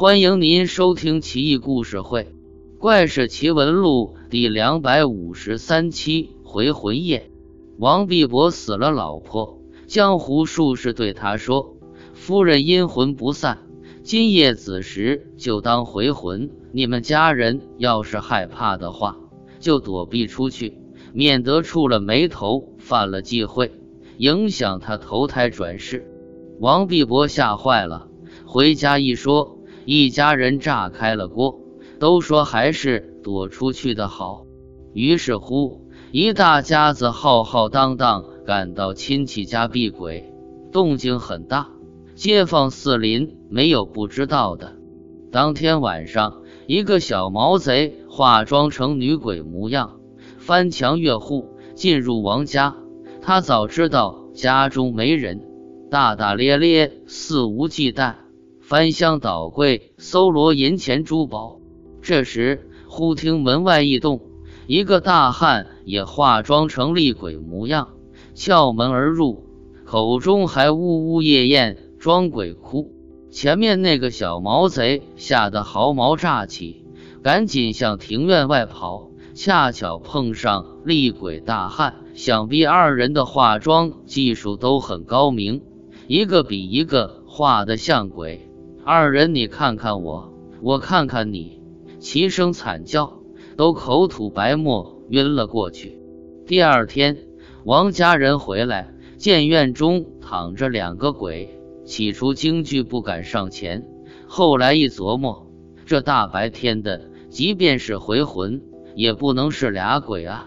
欢迎您收听《奇异故事会·怪事奇闻录》第两百五十三期《回魂夜》。王必伯死了老婆，江湖术士对他说：“夫人阴魂不散，今夜子时就当回魂。你们家人要是害怕的话，就躲避出去，免得触了霉头，犯了忌讳，影响他投胎转世。”王必伯吓坏了，回家一说，一家人炸开了锅，都说还是躲出去的好。于是乎，一大家子浩浩荡荡赶到亲戚家避鬼，动静很大，街坊四邻没有不知道的。当天晚上，一个小毛贼化妆成女鬼模样，翻墙越户进入王家。他早知道家中没人。大大咧咧，肆无忌惮，翻箱倒柜，搜罗银钱珠宝。这时，忽听门外一动，一个大汉也化妆成厉鬼模样，撬门而入，口中还呜呜咽咽装鬼哭。前面那个小毛贼吓得毫毛炸起，赶紧向庭院外跑，恰巧碰上厉鬼大汉。想必二人的化妆技术都很高明。一个比一个画的像鬼，二人你看看我，我看看你，齐声惨叫，都口吐白沫，晕了过去。第二天，王家人回来，见院中躺着两个鬼，起初惊惧不敢上前，后来一琢磨，这大白天的，即便是回魂，也不能是俩鬼啊。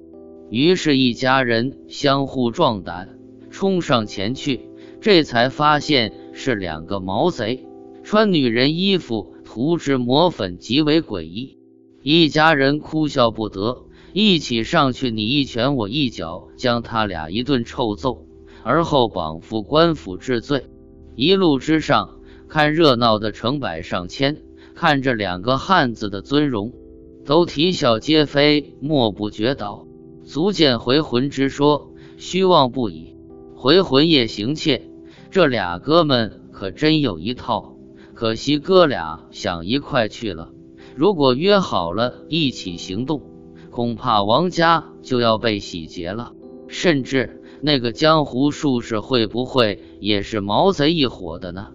于是，一家人相互壮胆，冲上前去。这才发现是两个毛贼，穿女人衣服，涂脂抹粉，极为诡异。一家人哭笑不得，一起上去，你一拳我一脚，将他俩一顿臭揍，而后绑赴官府治罪。一路之上，看热闹的成百上千，看着两个汉子的尊容，都啼笑皆非，莫不觉倒，足见回魂之说虚妄不已。回魂夜行窃。这俩哥们可真有一套，可惜哥俩想一块去了。如果约好了一起行动，恐怕王家就要被洗劫了。甚至那个江湖术士会不会也是毛贼一伙的呢？